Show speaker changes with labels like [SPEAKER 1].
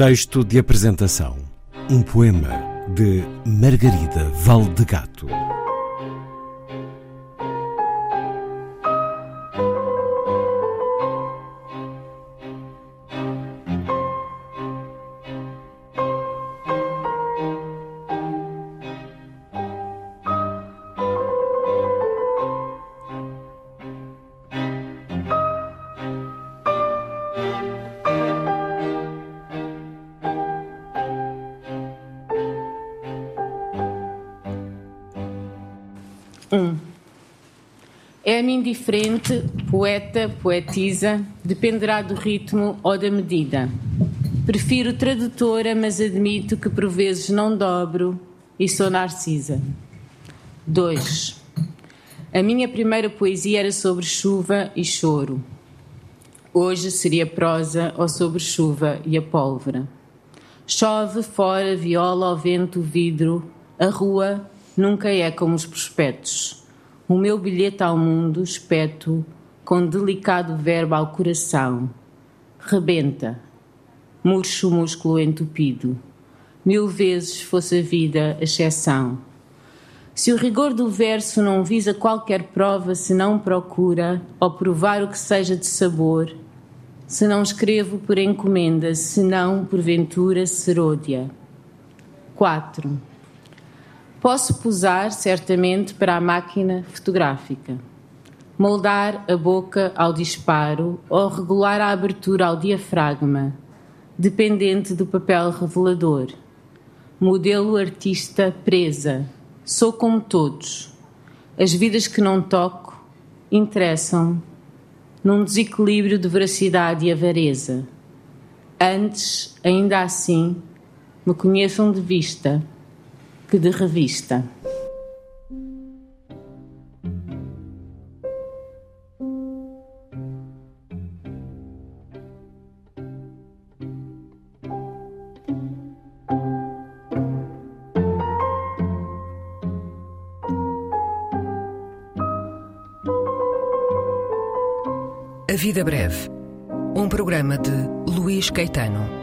[SPEAKER 1] Texto de apresentação. Um poema de Margarida Valdegato.
[SPEAKER 2] Um. É-me indiferente, poeta, poetisa, dependerá do ritmo ou da medida. Prefiro tradutora, mas admito que por vezes não dobro e sou narcisa. 2. A minha primeira poesia era sobre chuva e choro. Hoje seria prosa ou sobre chuva e a pólvora. Chove fora, viola ao vento, vidro, a rua, nunca é como os prospectos. O meu bilhete ao mundo, espeto, com delicado verbo ao coração. Rebenta, murcho o músculo entupido. Mil vezes fosse a vida exceção. Se o rigor do verso não visa qualquer prova, se não procura, ou provar o que seja de sabor, se não escrevo por encomenda, se não, porventura, serôdia. 4. Posso posar, certamente, para a máquina fotográfica, moldar a boca ao disparo ou regular a abertura ao diafragma, dependente do papel revelador. Modelo artista presa, sou como todos. As vidas que não toco interessam num desequilíbrio de veracidade e avareza. Antes, ainda assim, me conheçam de vista que de revista.
[SPEAKER 3] A Vida Breve, um programa de Luís Caetano.